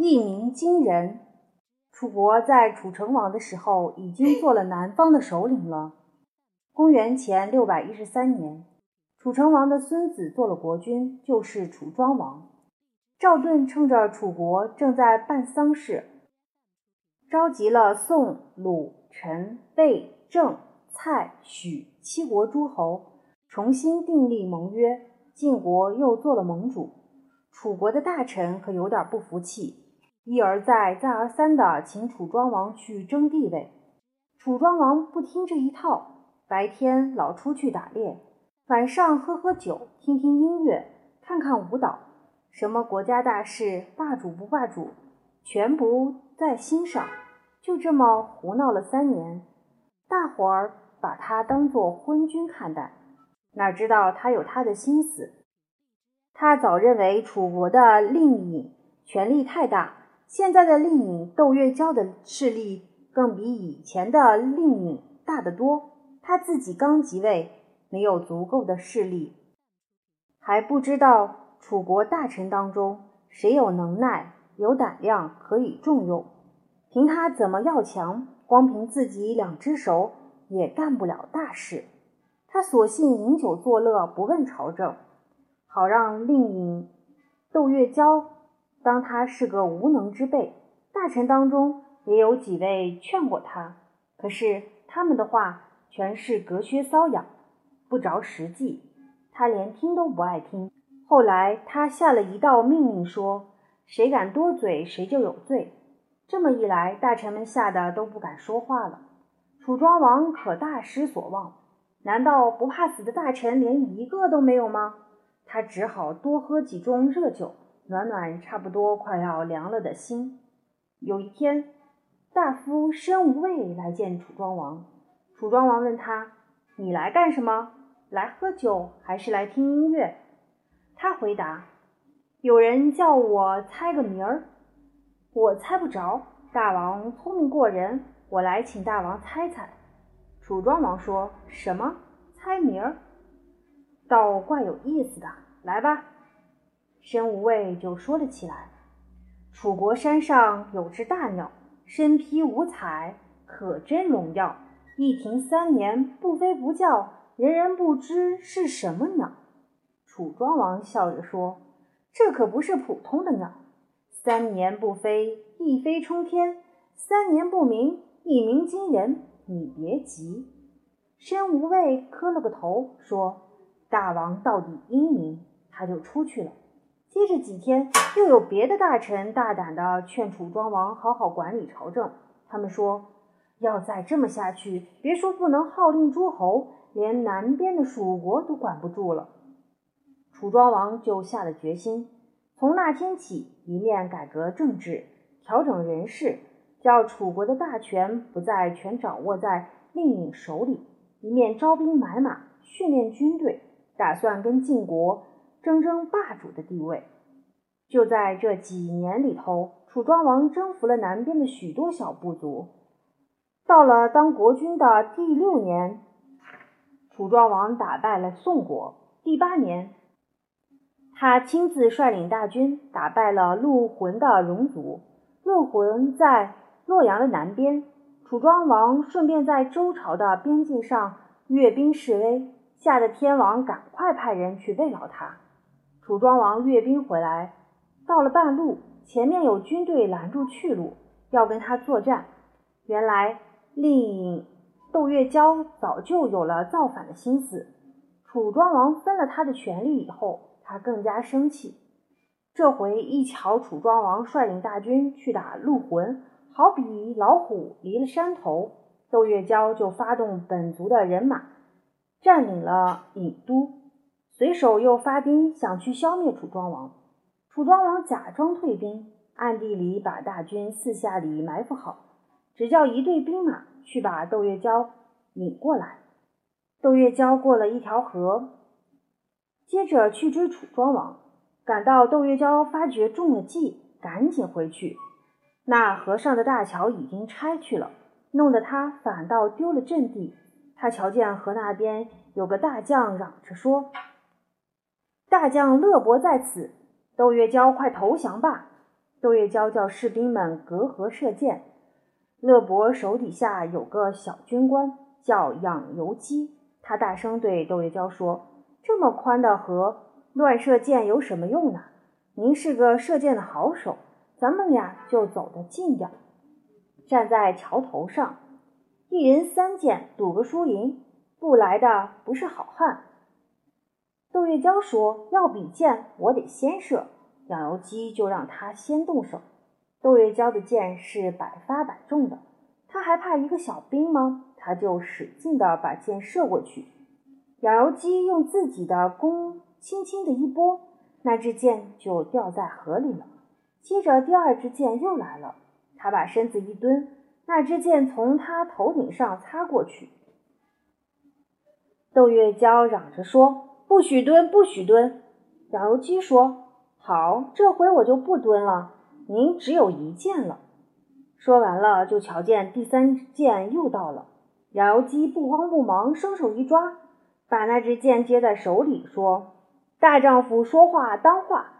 一鸣惊人。楚国在楚成王的时候已经做了南方的首领了。公元前六百一十三年，楚成王的孙子做了国君，就是楚庄王。赵盾趁着楚国正在办丧事，召集了宋、鲁、陈、魏、郑、蔡、许七国诸侯，重新订立盟约。晋国又做了盟主。楚国的大臣可有点不服气。一而再、再而三地请楚庄王去争地位，楚庄王不听这一套，白天老出去打猎，晚上喝喝酒、听听音乐、看看舞蹈，什么国家大事、霸主不霸主，全不在心上。就这么胡闹了三年，大伙儿把他当作昏君看待，哪知道他有他的心思。他早认为楚国的令尹权力太大。现在的令尹窦月娇的势力更比以前的令尹大得多。他自己刚即位，没有足够的势力，还不知道楚国大臣当中谁有能耐、有胆量可以重用。凭他怎么要强，光凭自己两只手也干不了大事。他索性饮酒作乐，不问朝政，好让令尹窦月娇。当他是个无能之辈，大臣当中也有几位劝过他，可是他们的话全是隔靴搔痒，不着实际，他连听都不爱听。后来他下了一道命令，说谁敢多嘴，谁就有罪。这么一来，大臣们吓得都不敢说话了。楚庄王可大失所望，难道不怕死的大臣连一个都没有吗？他只好多喝几盅热酒。暖暖差不多快要凉了的心。有一天，大夫申无畏来见楚庄王。楚庄王问他：“你来干什么？来喝酒还是来听音乐？”他回答：“有人叫我猜个名儿，我猜不着。大王聪明过人，我来请大王猜猜。”楚庄王说什么？猜名儿？倒怪有意思的。来吧。申无畏就说了起来：“楚国山上有只大鸟，身披五彩，可真荣耀。一停三年不飞不叫，人人不知是什么鸟。”楚庄王笑着说：“这可不是普通的鸟，三年不飞，一飞冲天；三年不鸣，一鸣惊人。你别急。”申无畏磕了个头，说：“大王到底英明。”他就出去了。接着几天，又有别的大臣大胆地劝楚庄王好好管理朝政。他们说，要再这么下去，别说不能号令诸侯，连南边的蜀国都管不住了。楚庄王就下了决心，从那天起，一面改革政治，调整人事，叫楚国的大权不再全掌握在令尹手里；一面招兵买马，训练军队，打算跟晋国。争争霸主的地位，就在这几年里头，楚庄王征服了南边的许多小部族。到了当国君的第六年，楚庄王打败了宋国。第八年，他亲自率领大军打败了陆浑的戎族。陆浑在洛阳的南边，楚庄王顺便在周朝的边境上阅兵示威，吓得天王赶快派人去慰劳他。楚庄王阅兵回来，到了半路，前面有军队拦住去路，要跟他作战。原来令尹窦月娇早就有了造反的心思。楚庄王分了他的权力以后，他更加生气。这回一瞧楚庄王率领大军去打陆浑，好比老虎离了山头，窦月娇就发动本族的人马，占领了郢都。随手又发兵想去消灭楚庄王，楚庄王假装退兵，暗地里把大军四下里埋伏好，只叫一队兵马去把窦月娇引过来。窦月娇过了一条河，接着去追楚庄王，赶到窦月娇发觉中了计，赶紧回去。那河上的大桥已经拆去了，弄得他反倒丢了阵地。他瞧见河那边有个大将嚷着说。大将乐伯在此，窦月娇快投降吧！窦月娇叫士兵们隔河射箭。乐伯手底下有个小军官叫养由基，他大声对窦月娇说：“这么宽的河，乱射箭有什么用呢？您是个射箭的好手，咱们俩就走得近点，站在桥头上，一人三箭，赌个输赢。不来的不是好汉。”窦月娇说：“要比箭，我得先射。”养由基就让他先动手。窦月娇的箭是百发百中的，他还怕一个小兵吗？他就使劲地把箭射过去。养由基用自己的弓轻轻地一拨，那支箭就掉在河里了。接着第二支箭又来了，他把身子一蹲，那支箭从他头顶上擦过去。窦月娇嚷着说：“不许蹲，不许蹲！”养由基说：“好，这回我就不蹲了。”您只有一箭了。说完了，就瞧见第三箭又到了。养由基不慌不忙，双手一抓，把那支箭接在手里，说：“大丈夫说话当话，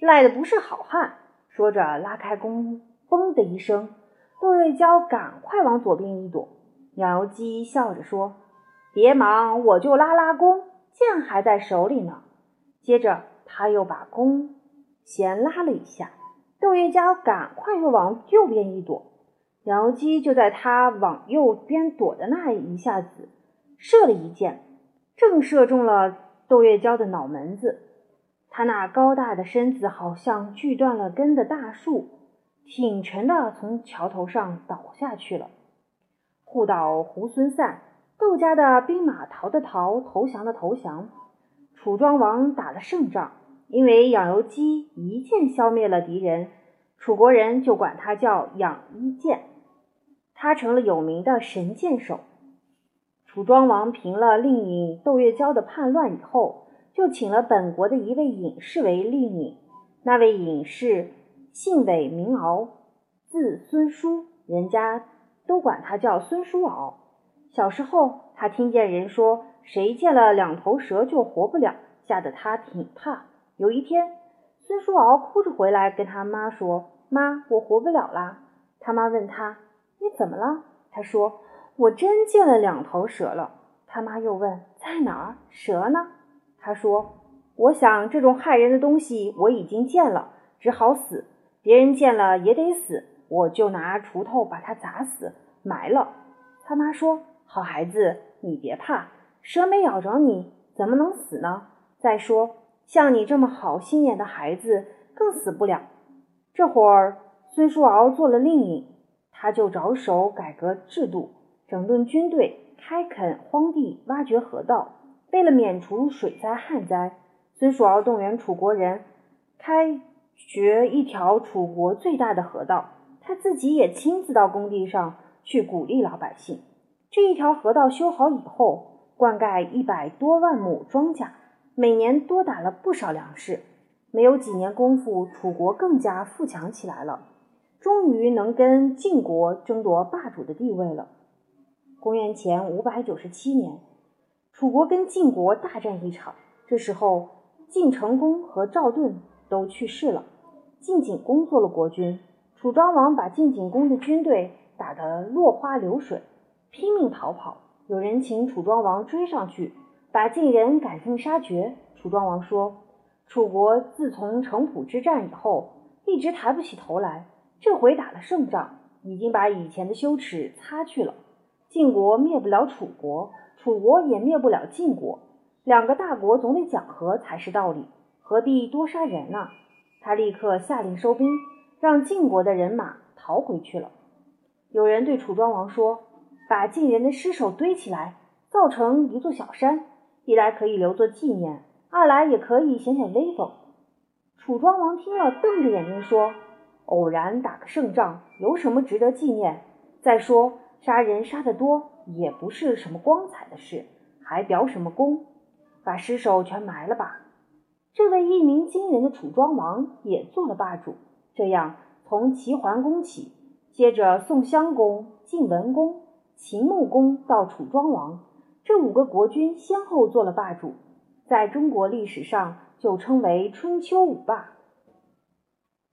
赖的不是好汉。”说着拉开弓，嘣的一声，杜月娇赶快往左边一躲。养由基笑着说：“别忙，我就拉拉弓，箭还在手里呢。”接着他又把弓弦拉了一下。窦月娇赶快又往右边一躲，杨由基就在他往右边躲的那一下子射了一箭，正射中了窦月娇的脑门子。他那高大的身子好像锯断了根的大树，挺沉的从桥头上倒下去了。户倒猢狲散，窦家的兵马逃的逃，投降的投降，楚庄王打了胜仗。因为养由基一箭消灭了敌人，楚国人就管他叫养一箭，他成了有名的神箭手。楚庄王平了令尹窦月娇的叛乱以后，就请了本国的一位隐士为令尹。那位隐士姓韦名敖，字孙叔，人家都管他叫孙叔敖。小时候，他听见人说谁见了两头蛇就活不了，吓得他挺怕。有一天，孙叔敖哭着回来，跟他妈说：“妈，我活不了啦。”他妈问他：“你怎么了？”他说：“我真见了两头蛇了。”他妈又问：“在哪儿？蛇呢？”他说：“我想这种害人的东西我已经见了，只好死。别人见了也得死，我就拿锄头把它砸死，埋了。”他妈说：“好孩子，你别怕，蛇没咬着你，怎么能死呢？再说。”像你这么好心眼的孩子，更死不了。这会儿，孙叔敖做了令尹，他就着手改革制度，整顿军队，开垦荒地，挖掘河道。为了免除水灾旱灾，孙叔敖动员楚国人开掘一条楚国最大的河道，他自己也亲自到工地上去鼓励老百姓。这一条河道修好以后，灌溉一百多万亩庄稼。每年多打了不少粮食，没有几年功夫，楚国更加富强起来了，终于能跟晋国争夺霸主的地位了。公元前五百九十七年，楚国跟晋国大战一场，这时候晋成公和赵盾都去世了，晋景公做了国君。楚庄王把晋景公的军队打得落花流水，拼命逃跑。有人请楚庄王追上去。把晋人赶尽杀绝。楚庄王说：“楚国自从城濮之战以后，一直抬不起头来。这回打了胜仗，已经把以前的羞耻擦去了。晋国灭不了楚国，楚国也灭不了晋国。两个大国总得讲和才是道理，何必多杀人呢？”他立刻下令收兵，让晋国的人马逃回去了。有人对楚庄王说：“把晋人的尸首堆起来，造成一座小山。”一来可以留作纪念，二来也可以显显威风。楚庄王听了，瞪着眼睛说：“偶然打个胜仗，有什么值得纪念？再说杀人杀得多，也不是什么光彩的事，还表什么功？把尸首全埋了吧。”这位一鸣惊人的楚庄王也做了霸主。这样，从齐桓公起，接着宋襄公、晋文公、秦穆公到楚庄王。这五个国君先后做了霸主，在中国历史上就称为春秋五霸。